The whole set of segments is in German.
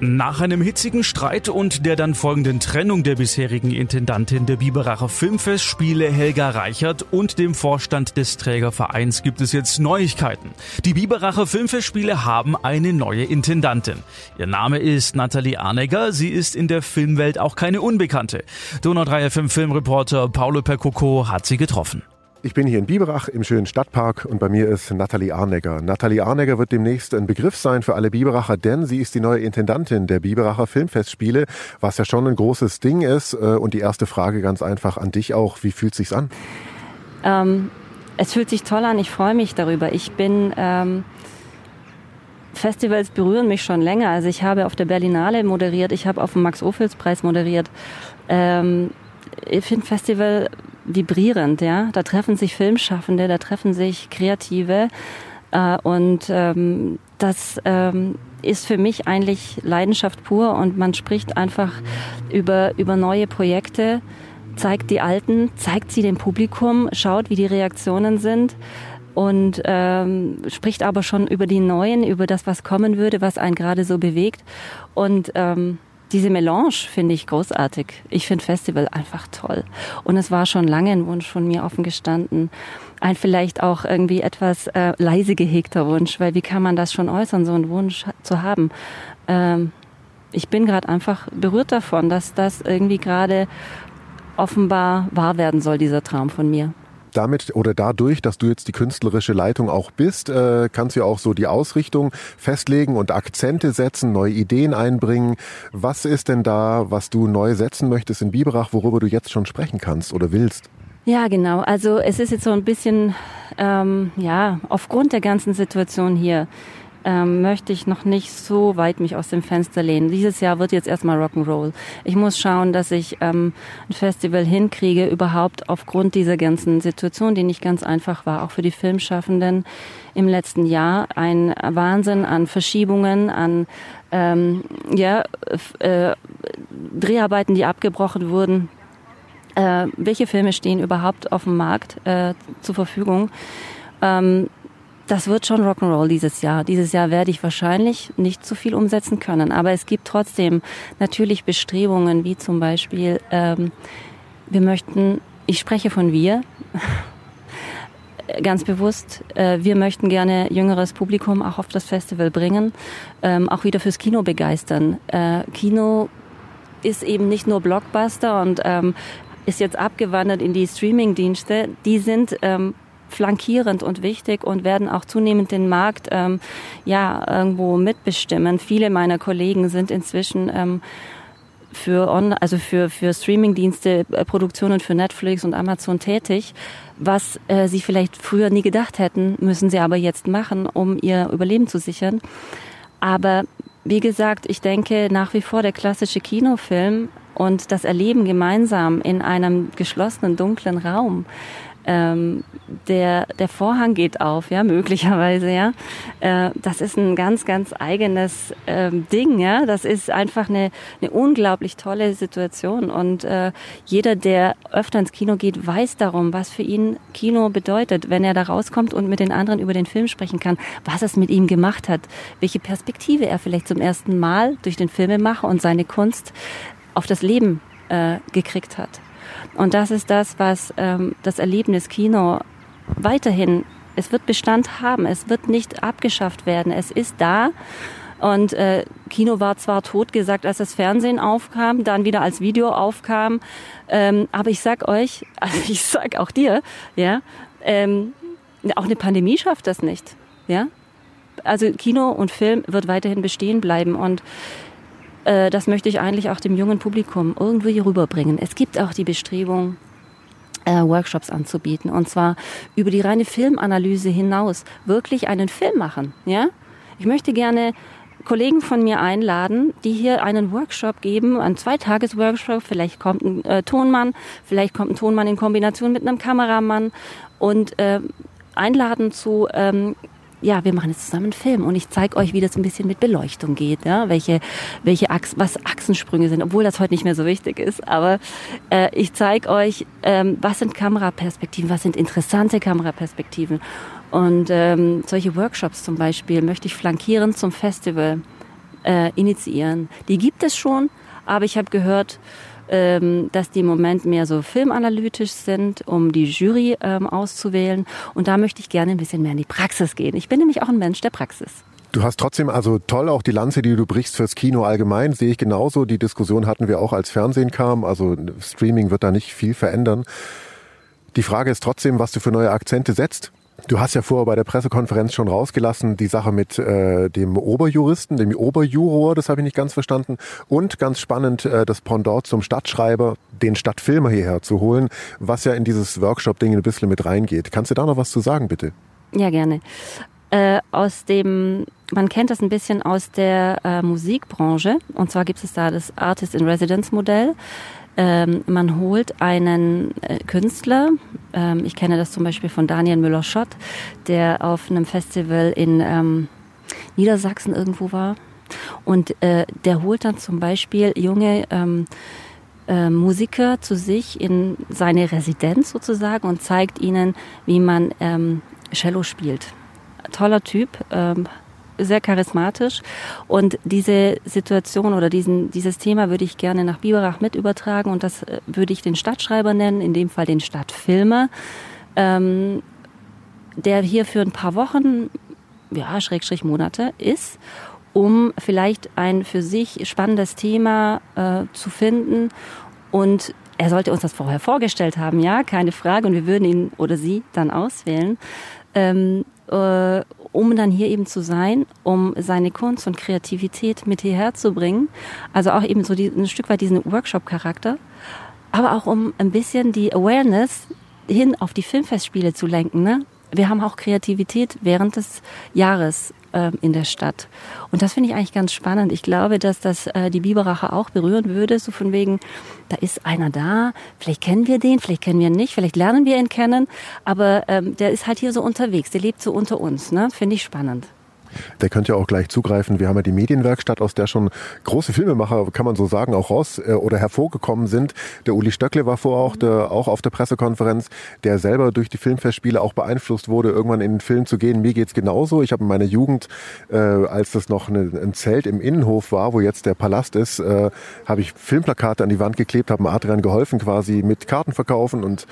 Nach einem hitzigen Streit und der dann folgenden Trennung der bisherigen Intendantin der Biberacher Filmfestspiele Helga Reichert und dem Vorstand des Trägervereins gibt es jetzt Neuigkeiten. Die Biberacher Filmfestspiele haben eine neue Intendantin. Ihr Name ist Nathalie Arnegger, sie ist in der Filmwelt auch keine Unbekannte. Donau 3 FM Filmreporter Paolo Percoco hat sie getroffen. Ich bin hier in Biberach im schönen Stadtpark und bei mir ist Nathalie Arnegger. Nathalie Arnegger wird demnächst ein Begriff sein für alle Biberacher, denn sie ist die neue Intendantin der Biberacher Filmfestspiele, was ja schon ein großes Ding ist. Äh, und die erste Frage ganz einfach an dich auch, wie fühlt sich's an? Ähm, es fühlt sich toll an, ich freue mich darüber. Ich bin... Ähm Festivals berühren mich schon länger. Also ich habe auf der Berlinale moderiert, ich habe auf dem Max-Ophüls-Preis moderiert. Ähm, Filmfestival vibrierend, ja. Da treffen sich Filmschaffende, da treffen sich Kreative äh, und ähm, das ähm, ist für mich eigentlich Leidenschaft pur und man spricht einfach über, über neue Projekte, zeigt die alten, zeigt sie dem Publikum, schaut, wie die Reaktionen sind und ähm, spricht aber schon über die neuen, über das, was kommen würde, was einen gerade so bewegt und ähm, diese Melange finde ich großartig. Ich finde Festival einfach toll. Und es war schon lange ein Wunsch von mir offen gestanden. Ein vielleicht auch irgendwie etwas äh, leise gehegter Wunsch, weil wie kann man das schon äußern, so einen Wunsch zu haben? Ähm, ich bin gerade einfach berührt davon, dass das irgendwie gerade offenbar wahr werden soll, dieser Traum von mir damit oder dadurch, dass du jetzt die künstlerische Leitung auch bist, äh, kannst du auch so die Ausrichtung festlegen und Akzente setzen, neue Ideen einbringen. Was ist denn da, was du neu setzen möchtest in Biberach, worüber du jetzt schon sprechen kannst oder willst? Ja, genau. Also es ist jetzt so ein bisschen, ähm, ja, aufgrund der ganzen Situation hier ähm, möchte ich noch nicht so weit mich aus dem Fenster lehnen. Dieses Jahr wird jetzt erstmal Rock'n'Roll. Ich muss schauen, dass ich ähm, ein Festival hinkriege, überhaupt aufgrund dieser ganzen Situation, die nicht ganz einfach war, auch für die Filmschaffenden im letzten Jahr. Ein Wahnsinn an Verschiebungen, an ähm, ja, äh, Dreharbeiten, die abgebrochen wurden. Äh, welche Filme stehen überhaupt auf dem Markt äh, zur Verfügung? Ähm, das wird schon Rock'n'Roll dieses Jahr. Dieses Jahr werde ich wahrscheinlich nicht so viel umsetzen können. Aber es gibt trotzdem natürlich Bestrebungen, wie zum Beispiel, ähm, wir möchten, ich spreche von wir, ganz bewusst, äh, wir möchten gerne jüngeres Publikum auch auf das Festival bringen, ähm, auch wieder fürs Kino begeistern. Äh, Kino ist eben nicht nur Blockbuster und ähm, ist jetzt abgewandert in die Streaming-Dienste. Die sind ähm, flankierend und wichtig und werden auch zunehmend den Markt ähm, ja irgendwo mitbestimmen. Viele meiner Kollegen sind inzwischen ähm, für on, also für für Streamingdienste, äh, Produktionen für Netflix und Amazon tätig, was äh, sie vielleicht früher nie gedacht hätten, müssen sie aber jetzt machen, um ihr Überleben zu sichern. Aber wie gesagt, ich denke nach wie vor der klassische Kinofilm und das Erleben gemeinsam in einem geschlossenen dunklen Raum ähm, der, der Vorhang geht auf, ja, möglicherweise, ja. Äh, das ist ein ganz, ganz eigenes ähm, Ding, ja. Das ist einfach eine, eine unglaublich tolle Situation. Und äh, jeder, der öfter ins Kino geht, weiß darum, was für ihn Kino bedeutet, wenn er da rauskommt und mit den anderen über den Film sprechen kann, was es mit ihm gemacht hat, welche Perspektive er vielleicht zum ersten Mal durch den Filmemacher und seine Kunst auf das Leben äh, gekriegt hat. Und das ist das, was ähm, das Erlebnis Kino weiterhin, es wird Bestand haben, es wird nicht abgeschafft werden, es ist da. Und äh, Kino war zwar tot gesagt, als das Fernsehen aufkam, dann wieder als Video aufkam. Ähm, aber ich sag euch, also ich sag auch dir, ja, ähm, auch eine Pandemie schafft das nicht. Ja, also Kino und Film wird weiterhin bestehen bleiben und äh, das möchte ich eigentlich auch dem jungen Publikum irgendwie rüberbringen. Es gibt auch die Bestrebung, äh, Workshops anzubieten und zwar über die reine Filmanalyse hinaus wirklich einen Film machen. Ja, ich möchte gerne Kollegen von mir einladen, die hier einen Workshop geben, einen Zweitages-Workshop. Vielleicht kommt ein äh, Tonmann, vielleicht kommt ein Tonmann in Kombination mit einem Kameramann und äh, einladen zu ähm, ja, wir machen jetzt zusammen einen Film und ich zeige euch, wie das ein bisschen mit Beleuchtung geht, ja, welche, welche Achs was Achsensprünge sind, obwohl das heute nicht mehr so wichtig ist. Aber äh, ich zeige euch, ähm, was sind Kameraperspektiven, was sind interessante Kameraperspektiven. Und ähm, solche Workshops zum Beispiel möchte ich flankieren zum Festival äh, initiieren. Die gibt es schon, aber ich habe gehört, ähm, dass die im Moment mehr so filmanalytisch sind, um die Jury ähm, auszuwählen. Und da möchte ich gerne ein bisschen mehr in die Praxis gehen. Ich bin nämlich auch ein Mensch der Praxis. Du hast trotzdem also toll auch die Lanze, die du brichst fürs Kino allgemein, sehe ich genauso. Die Diskussion hatten wir auch, als Fernsehen kam. Also Streaming wird da nicht viel verändern. Die Frage ist trotzdem, was du für neue Akzente setzt. Du hast ja vorher bei der Pressekonferenz schon rausgelassen, die Sache mit äh, dem Oberjuristen, dem Oberjuror, das habe ich nicht ganz verstanden. Und ganz spannend, äh, das Pendant zum Stadtschreiber, den Stadtfilmer hierher zu holen, was ja in dieses Workshop-Ding ein bisschen mit reingeht. Kannst du da noch was zu sagen, bitte? Ja, gerne. Äh, aus dem, man kennt das ein bisschen aus der äh, Musikbranche. Und zwar gibt es da das Artist in Residence Modell. Ähm, man holt einen äh, Künstler, ähm, ich kenne das zum Beispiel von Daniel Müller-Schott, der auf einem Festival in ähm, Niedersachsen irgendwo war. Und äh, der holt dann zum Beispiel junge ähm, äh, Musiker zu sich in seine Residenz sozusagen und zeigt ihnen, wie man ähm, Cello spielt. Toller Typ, ähm, sehr charismatisch. Und diese Situation oder diesen, dieses Thema würde ich gerne nach Biberach mit übertragen und das äh, würde ich den Stadtschreiber nennen, in dem Fall den Stadtfilmer, ähm, der hier für ein paar Wochen, ja, Schrägstrich Monate ist, um vielleicht ein für sich spannendes Thema äh, zu finden und er sollte uns das vorher vorgestellt haben, ja, keine Frage, und wir würden ihn oder sie dann auswählen. Ähm, äh, um dann hier eben zu sein, um seine Kunst und Kreativität mit hierher zu bringen. Also auch eben so die, ein Stück weit diesen Workshop-Charakter, aber auch um ein bisschen die Awareness hin auf die Filmfestspiele zu lenken. Ne? Wir haben auch Kreativität während des Jahres äh, in der Stadt. Und das finde ich eigentlich ganz spannend. Ich glaube, dass das äh, die Biberacher auch berühren würde, so von wegen, da ist einer da, vielleicht kennen wir den, vielleicht kennen wir ihn nicht, vielleicht lernen wir ihn kennen, aber ähm, der ist halt hier so unterwegs, der lebt so unter uns. Ne? Finde ich spannend. Der könnte ja auch gleich zugreifen. Wir haben ja die Medienwerkstatt, aus der schon große Filmemacher, kann man so sagen, auch raus äh, oder hervorgekommen sind. Der Uli Stöckle war vorher auch, der, auch auf der Pressekonferenz, der selber durch die Filmfestspiele auch beeinflusst wurde, irgendwann in den Film zu gehen. Mir geht's genauso. Ich habe in meiner Jugend, äh, als das noch eine, ein Zelt im Innenhof war, wo jetzt der Palast ist, äh, habe ich Filmplakate an die Wand geklebt, habe Adrian geholfen quasi mit Karten verkaufen und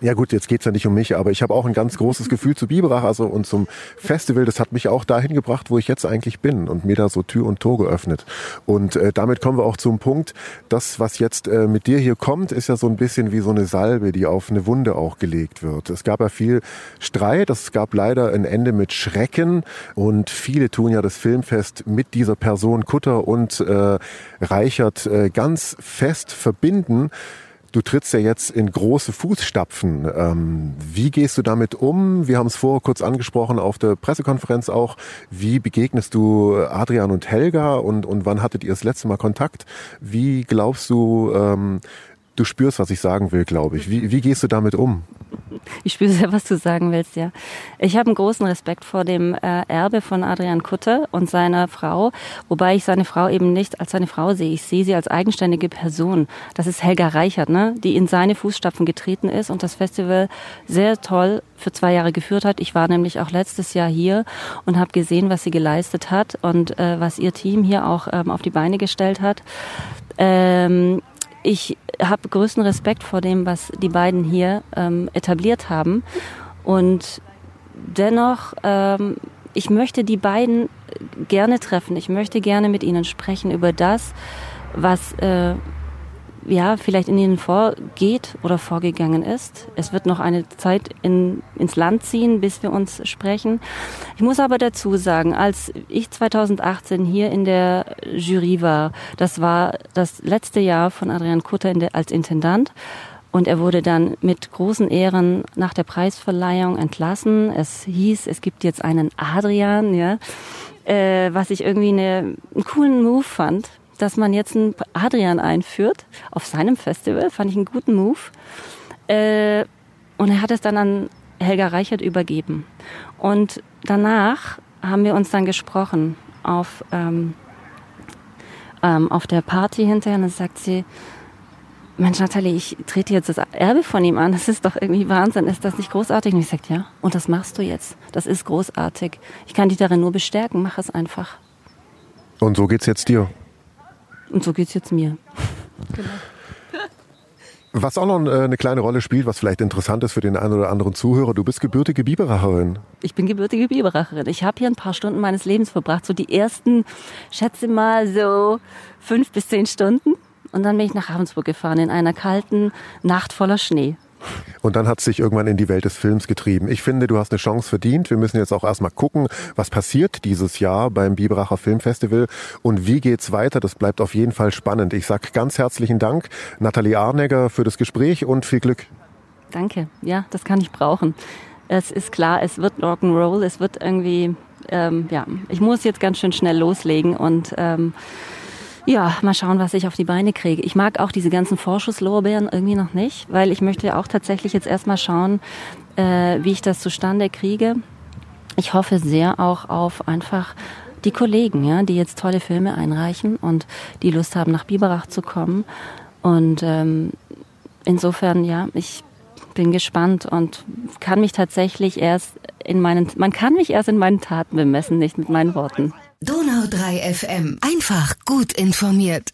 ja gut, jetzt geht's ja nicht um mich, aber ich habe auch ein ganz großes Gefühl zu Biberach also und zum Festival. Das hat mich auch dahin gebracht, wo ich jetzt eigentlich bin und mir da so Tür und Tor geöffnet. Und äh, damit kommen wir auch zum Punkt, das, was jetzt äh, mit dir hier kommt, ist ja so ein bisschen wie so eine Salbe, die auf eine Wunde auch gelegt wird. Es gab ja viel Streit, es gab leider ein Ende mit Schrecken und viele tun ja das Filmfest mit dieser Person Kutter und äh, Reichert äh, ganz fest verbinden. Du trittst ja jetzt in große Fußstapfen. Ähm, wie gehst du damit um? Wir haben es vorher kurz angesprochen auf der Pressekonferenz auch. Wie begegnest du Adrian und Helga und, und wann hattet ihr das letzte Mal Kontakt? Wie glaubst du, ähm, du spürst, was ich sagen will, glaube ich. Wie, wie gehst du damit um? Ich spüre sehr, was du sagen willst, ja. Ich habe einen großen Respekt vor dem äh, Erbe von Adrian Kutter und seiner Frau, wobei ich seine Frau eben nicht als seine Frau sehe. Ich sehe sie als eigenständige Person. Das ist Helga Reichert, ne, die in seine Fußstapfen getreten ist und das Festival sehr toll für zwei Jahre geführt hat. Ich war nämlich auch letztes Jahr hier und habe gesehen, was sie geleistet hat und äh, was ihr Team hier auch ähm, auf die Beine gestellt hat. Ähm, ich habe größten Respekt vor dem, was die beiden hier ähm, etabliert haben. Und dennoch, ähm, ich möchte die beiden gerne treffen. Ich möchte gerne mit ihnen sprechen über das, was äh, ja, vielleicht in ihnen vorgeht oder vorgegangen ist. Es wird noch eine Zeit in, ins Land ziehen, bis wir uns sprechen. Ich muss aber dazu sagen, als ich 2018 hier in der Jury war, das war das letzte Jahr von Adrian Kutter der, als Intendant. Und er wurde dann mit großen Ehren nach der Preisverleihung entlassen. Es hieß, es gibt jetzt einen Adrian, ja, äh, was ich irgendwie eine, einen coolen Move fand dass man jetzt einen Adrian einführt auf seinem Festival. Fand ich einen guten Move. Äh, und er hat es dann an Helga Reichert übergeben. Und danach haben wir uns dann gesprochen auf, ähm, ähm, auf der Party hinterher. Und dann sagt sie, Mensch, Nathalie, ich trete jetzt das Erbe von ihm an. Das ist doch irgendwie Wahnsinn. Ist das nicht großartig? Und ich sagte, ja. Und das machst du jetzt. Das ist großartig. Ich kann dich darin nur bestärken. Mach es einfach. Und so geht's jetzt dir? Und so geht's jetzt mir. genau. Was auch noch äh, eine kleine Rolle spielt, was vielleicht interessant ist für den einen oder anderen Zuhörer, du bist gebürtige Biberacherin. Ich bin gebürtige Biberacherin. Ich habe hier ein paar Stunden meines Lebens verbracht, so die ersten, schätze mal so fünf bis zehn Stunden. Und dann bin ich nach Ravensburg gefahren in einer kalten Nacht voller Schnee. Und dann hat es sich irgendwann in die Welt des Films getrieben. Ich finde, du hast eine Chance verdient. Wir müssen jetzt auch erstmal gucken, was passiert dieses Jahr beim Biberacher Filmfestival und wie geht's weiter. Das bleibt auf jeden Fall spannend. Ich sage ganz herzlichen Dank, Nathalie Arnegger, für das Gespräch und viel Glück. Danke. Ja, das kann ich brauchen. Es ist klar, es wird Rock'n'Roll, es wird irgendwie, ähm, ja, ich muss jetzt ganz schön schnell loslegen und ähm, ja, mal schauen, was ich auf die Beine kriege. Ich mag auch diese ganzen Vorschusslorbeeren irgendwie noch nicht, weil ich möchte auch tatsächlich jetzt erstmal schauen, äh, wie ich das zustande kriege. Ich hoffe sehr auch auf einfach die Kollegen, ja, die jetzt tolle Filme einreichen und die Lust haben, nach Biberach zu kommen. Und ähm, insofern, ja, ich bin gespannt und kann mich tatsächlich erst in meinen, man kann mich erst in meinen Taten bemessen, nicht mit meinen Worten. Donau 3 FM. Einfach gut informiert.